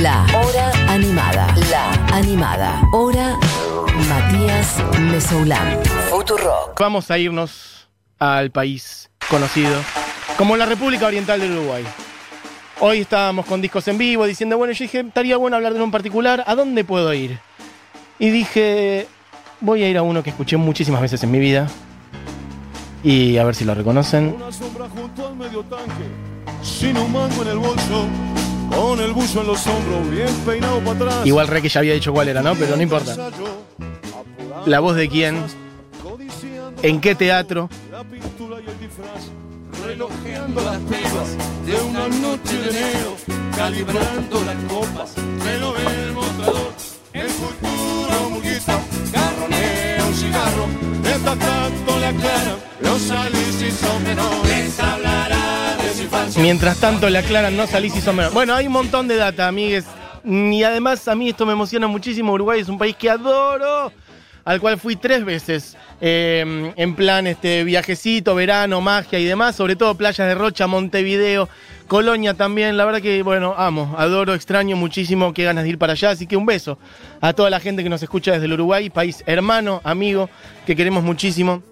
La Hora Animada. La Animada. Hora Matías Mesoulán. Futurock. Vamos a irnos al país conocido como la República Oriental del Uruguay. Hoy estábamos con discos en vivo diciendo, bueno, yo dije, estaría bueno hablar de uno en particular, ¿a dónde puedo ir? Y dije, voy a ir a uno que escuché muchísimas veces en mi vida y a ver si lo reconocen. Una sombra junto al medio tanque, sin un mango en el bolso, con el buzo en los hombros, bien peinado para atrás. Igual re que ya había dicho cuál era, ¿no? Pero no importa. La voz de quién, en qué teatro, La pintura y el disfraz, relojeando las pibas de una noche de enero, calibrando las copas, reloj en el mostrador, el futuro garronea un cigarro, mientras tanto le aclaran, los salís y son menores, Mientras tanto le aclaran, no salís y son menores. Bueno, hay un montón de data, amigues. Y además a mí esto me emociona muchísimo. Uruguay es un país que adoro, al cual fui tres veces. eh, en plan este viajecito, verano, magia y demás. Sobre todo playas de Rocha, Montevideo, Colonia también. La verdad que, bueno, amo, adoro, extraño muchísimo. Qué ganas de ir para allá. Así que un beso a toda la gente que nos escucha desde el Uruguay, país hermano, amigo, que queremos muchísimo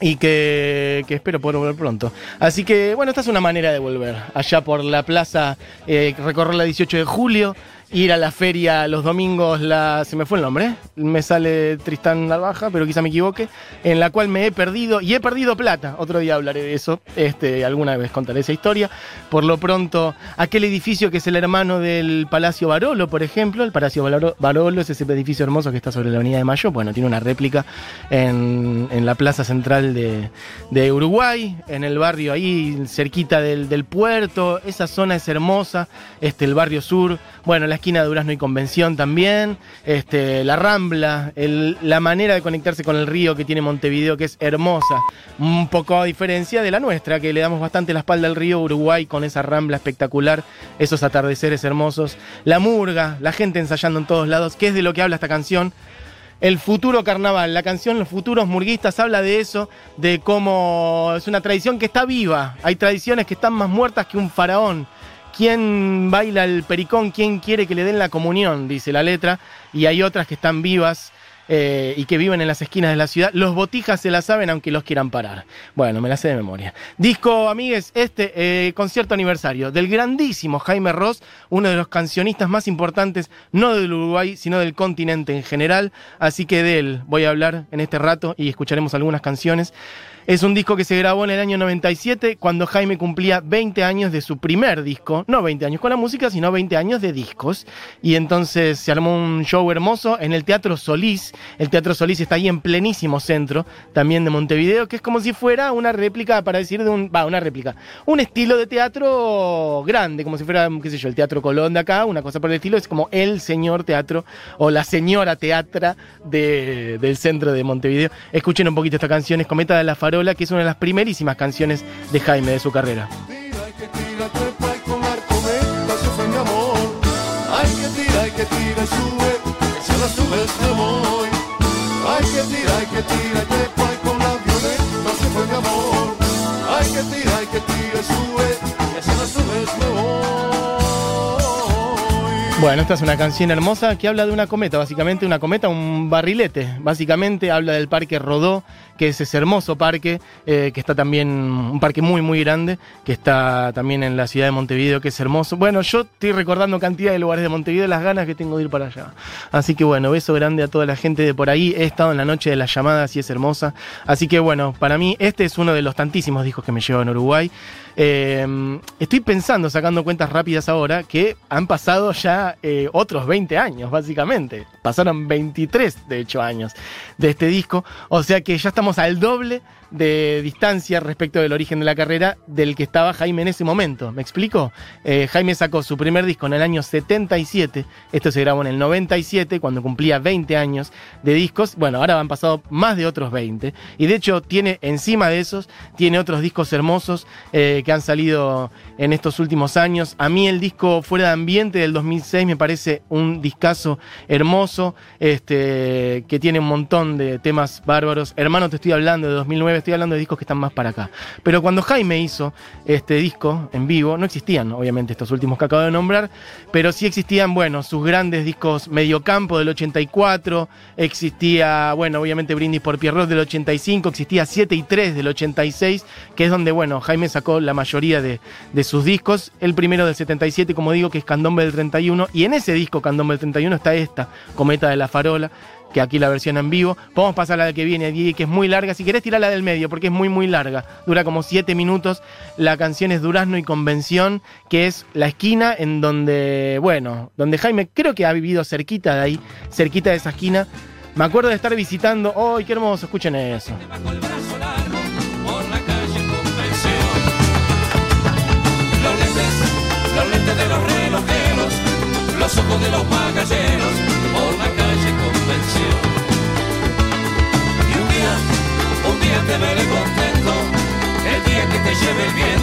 y que, que espero poder volver pronto. Así que, bueno, esta es una manera de volver. Allá por la plaza, eh, recorrer la 18 de julio, ir a la feria los domingos, la, se me fue el nombre, me sale Tristán Narvaja, pero quizá me equivoque, en la cual me he perdido, y he perdido plata, otro día hablaré de eso, este, alguna vez contaré esa historia. Por lo pronto, aquel edificio que es el hermano del Palacio Barolo, por ejemplo, el Palacio Barolo, es ese edificio hermoso que está sobre la Avenida de Mayo, bueno, tiene una réplica en, en la plaza central de, de Uruguay, en el barrio ahí cerquita del, del puerto, esa zona es hermosa, este, el barrio sur, bueno, la esquina de Durazno y Convención también, este, la Rambla, la manera de conectarse con el río que tiene Montevideo, que es hermosa, un poco a diferencia de la nuestra, que le damos bastante la espalda al río Uruguay con esa Rambla espectacular, esos atardeceres hermosos, la murga, la gente ensayando en todos lados, que es de lo que habla esta canción. El futuro carnaval, la canción Los futuros murguistas habla de eso, de cómo es una tradición que está viva. Hay tradiciones que están más muertas que un faraón. ¿Quién baila el pericón? ¿Quién quiere que le den la comunión? Dice la letra. Y hay otras que están vivas eh, y que viven en las esquinas de la ciudad. Los botijas se la saben aunque los quieran parar. Bueno, me la sé de memoria. Disco, amigues, este eh, concierto aniversario del grandísimo Jaime Ross, uno de los cancionistas más importantes, no del Uruguay, sino del continente en general. Así que de él voy a hablar en este rato y escucharemos algunas canciones. Es un disco que se grabó en el año 97, cuando Jaime cumplía 20 años de su primer disco. No 20 años con la música, sino 20 años de discos. Y entonces se armó un show hermoso en el Teatro Solís. El Teatro Solís está ahí en plenísimo centro, también de Montevideo, que es como si fuera una réplica, para decir de un. Va, una réplica. Un estilo de teatro grande, como si fuera, qué sé yo, el Teatro Colón de acá, una cosa por el estilo. Es como el señor teatro o la señora teatra de- del centro de Montevideo. Escuchen un poquito esta canción, es Cometa de la Farola, que es una de las primerísimas canciones de Jaime de su carrera. Que Bueno, esta es una canción hermosa que habla de una cometa, básicamente una cometa, un barrilete. Básicamente habla del Parque Rodó, que es ese hermoso parque, eh, que está también, un parque muy, muy grande, que está también en la ciudad de Montevideo, que es hermoso. Bueno, yo estoy recordando cantidad de lugares de Montevideo, las ganas que tengo de ir para allá. Así que bueno, beso grande a toda la gente de por ahí. He estado en la noche de las llamadas y es hermosa. Así que bueno, para mí este es uno de los tantísimos discos que me llevo en Uruguay. Eh, estoy pensando, sacando cuentas rápidas ahora, que han pasado ya eh, otros 20 años, básicamente. Pasaron 23, de hecho, años de este disco. O sea que ya estamos al doble de distancia respecto del origen de la carrera del que estaba Jaime en ese momento. ¿Me explico? Eh, Jaime sacó su primer disco en el año 77. Esto se grabó en el 97, cuando cumplía 20 años de discos. Bueno, ahora han pasado más de otros 20. Y de hecho, tiene encima de esos, tiene otros discos hermosos eh, que han salido en estos últimos años. A mí el disco Fuera de Ambiente del 2006 me parece un discazo hermoso, este, que tiene un montón de temas bárbaros. Hermano, te estoy hablando de 2009, estoy hablando de discos que están más para acá. Pero cuando Jaime hizo este disco en vivo, no existían, obviamente, estos últimos que acabo de nombrar, pero sí existían, bueno, sus grandes discos Mediocampo del 84, existía, bueno, obviamente Brindis por Pierrot del 85, existía 7 y 3 del 86, que es donde, bueno, Jaime sacó la mayoría de, de sus discos. El primero del 77, como digo, que es Candombe del 31, y en ese disco Candombe del 31 está esta, Cometa de la Farola, que aquí la versión en vivo. Podemos pasar a la que viene allí, que es muy larga. Si querés tirar la del medio, porque es muy, muy larga. Dura como 7 minutos. La canción es Durazno y Convención, que es la esquina en donde, bueno, donde Jaime creo que ha vivido cerquita de ahí, cerquita de esa esquina. Me acuerdo de estar visitando. ¡Ay, qué hermoso! Escuchen eso. Los ojos de los magalleros, te veré contento, el día que te lleve el viento,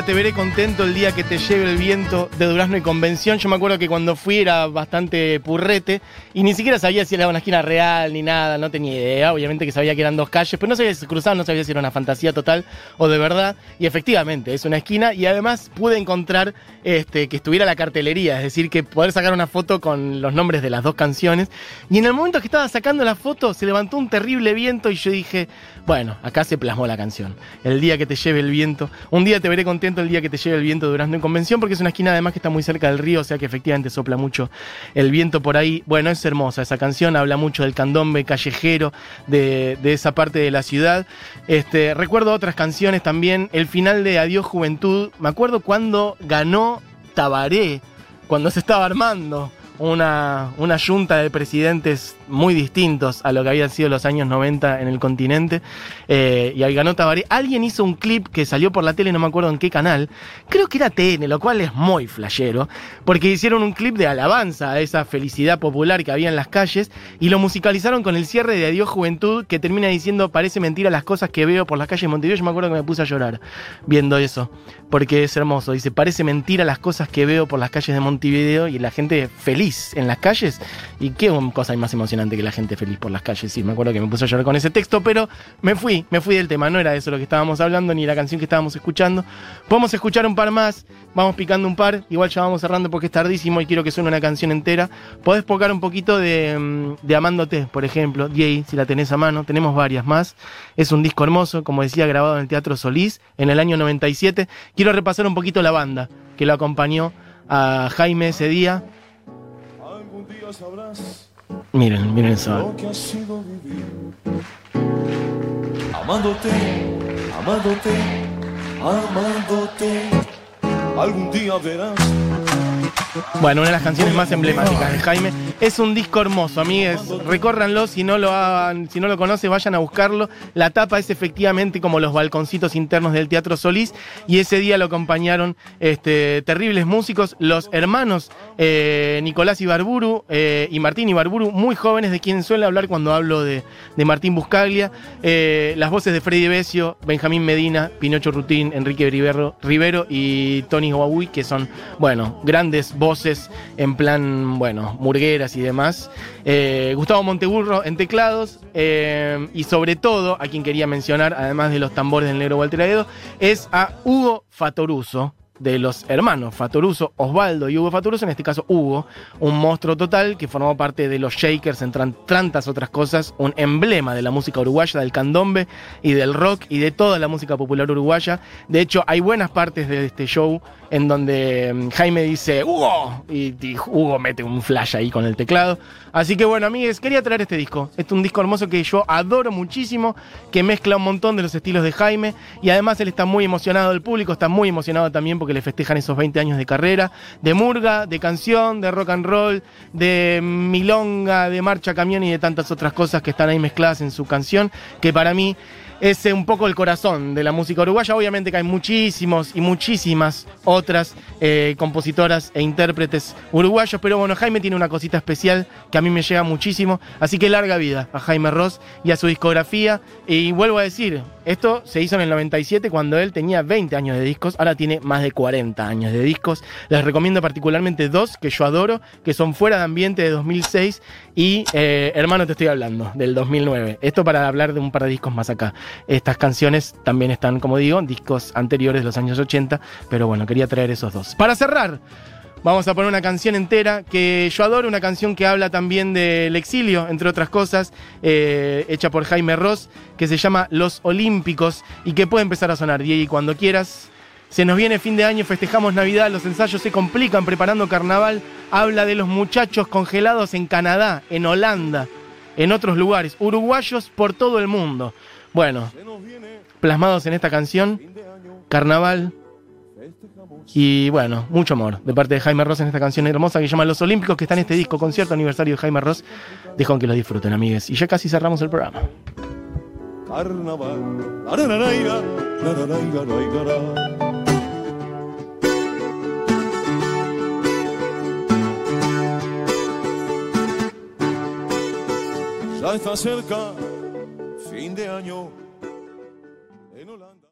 te veré contento el día que te lleve el viento de Durazno y Convención. Yo me acuerdo que cuando fui era bastante purrete y ni siquiera sabía si era una esquina real ni nada, no tenía idea. Obviamente que sabía que eran dos calles, pero no sabía si se cruzaban, no sabía si era una fantasía total o de verdad. Y efectivamente, es una esquina y además pude encontrar este, que estuviera la cartelería, es decir, que poder sacar una foto con los nombres de las dos canciones. Y en el momento que estaba sacando la foto se levantó un terrible viento y yo dije, bueno, acá se plasmó la canción. El día que te lleve el viento. Un día te veré contento el día que te lleve el viento de Durazno en Convención, porque es una esquina además que está muy cerca del río, o sea que efectivamente sopla mucho el viento por ahí. Bueno, es hermosa esa canción, habla mucho del candombe callejero de, de esa parte de la ciudad. Este, recuerdo otras canciones también, el final de Adiós Juventud. Me acuerdo cuando ganó Tabaré, cuando se estaba armando una, una yunta de presidentes muy distintos a lo que habían sido los años 90 en el continente. Eh, y ahí ganó Tabaré. Alguien hizo un clip que salió por la tele, no me acuerdo en qué canal. Creo que era TN, lo cual es muy flashero. Porque hicieron un clip de alabanza a esa felicidad popular que había en las calles. Y lo musicalizaron con el cierre de Adiós Juventud, que termina diciendo: Parece mentira las cosas que veo por las calles de Montevideo. Yo me acuerdo que me puse a llorar viendo eso. Porque es hermoso. Dice: Parece mentira las cosas que veo por las calles de Montevideo. Y la gente feliz en las calles. Y qué cosa hay más emocionante que la gente feliz por las calles. Sí, me acuerdo que me puse a llorar con ese texto, pero me fui, me fui del tema. No era eso lo que estábamos hablando, ni la canción que estábamos escuchando. Podemos escuchar un par más, vamos picando un par. Igual ya vamos cerrando porque es tardísimo y quiero que suene una canción entera. Podés pocar un poquito de, mm, de Amándote, por ejemplo, Jay, si la tenés a mano. Tenemos varias más. Es un disco hermoso, como decía, grabado en el Teatro Solís en el año 97. Quiero repasar un poquito la banda que lo acompañó a Jaime ese día. Sabrás Miren, miren eso. lo que ha sido vivir. Amándote, amándote, amándote. Algún día verás Bueno, una de las canciones más emblemáticas de Jaime. Es un disco hermoso, amigues. Recórranlo, si no lo hagan, si no lo conocen, vayan a buscarlo. La tapa es efectivamente como los balconcitos internos del Teatro Solís. Y ese día lo acompañaron este, terribles músicos, los hermanos eh, Nicolás Ibarburu eh, y Martín Ibarburu, muy jóvenes, de quien suele hablar cuando hablo de, de Martín Buscaglia. Eh, las voces de Freddy Besio, Benjamín Medina, Pinocho Rutín, Enrique Rivero, Rivero y Tony Huawui, que son, bueno, grandes voces en plan, bueno, murgueras y demás. Eh, Gustavo Monteburro en teclados eh, y sobre todo, a quien quería mencionar, además de los tambores del negro Walter Aedo, es a Hugo Fatoruso de los hermanos Fatoruso, Osvaldo y Hugo Fatoruso, en este caso Hugo, un monstruo total que formó parte de los Shakers, entre tantas otras cosas, un emblema de la música uruguaya, del candombe y del rock y de toda la música popular uruguaya. De hecho, hay buenas partes de este show en donde mm, Jaime dice Hugo y, y Hugo mete un flash ahí con el teclado. Así que bueno, amigues, quería traer este disco. Es un disco hermoso que yo adoro muchísimo, que mezcla un montón de los estilos de Jaime y además él está muy emocionado, el público está muy emocionado también porque le festejan esos 20 años de carrera, de murga, de canción, de rock and roll, de milonga, de marcha camión y de tantas otras cosas que están ahí mezcladas en su canción, que para mí es eh, un poco el corazón de la música uruguaya. Obviamente que hay muchísimos y muchísimas otras eh, compositoras e intérpretes uruguayos, pero bueno, Jaime tiene una cosita especial que a mí me llega muchísimo. Así que larga vida a Jaime Ross y a su discografía. Y vuelvo a decir, esto se hizo en el 97 cuando él tenía 20 años de discos, ahora tiene más de 40 años de discos. Les recomiendo particularmente dos que yo adoro, que son Fuera de Ambiente de 2006 y eh, Hermano te estoy hablando, del 2009. Esto para hablar de un par de discos más acá. Estas canciones también están, como digo, en discos anteriores de los años 80, pero bueno, quería traer esos dos. Para cerrar, vamos a poner una canción entera que yo adoro, una canción que habla también del exilio, entre otras cosas, eh, hecha por Jaime Ross, que se llama Los Olímpicos y que puede empezar a sonar, Diego, cuando quieras. Se nos viene fin de año, festejamos Navidad, los ensayos se complican preparando carnaval. Habla de los muchachos congelados en Canadá, en Holanda, en otros lugares, uruguayos por todo el mundo. Bueno, plasmados en esta canción, carnaval y bueno, mucho amor de parte de Jaime Ross en esta canción hermosa que se llama Los Olímpicos, que está en este disco, concierto aniversario de Jaime Ross. Dejo que lo disfruten, amigues. Y ya casi cerramos el programa. Carnaval. Ya está cerca, año, en Holanda.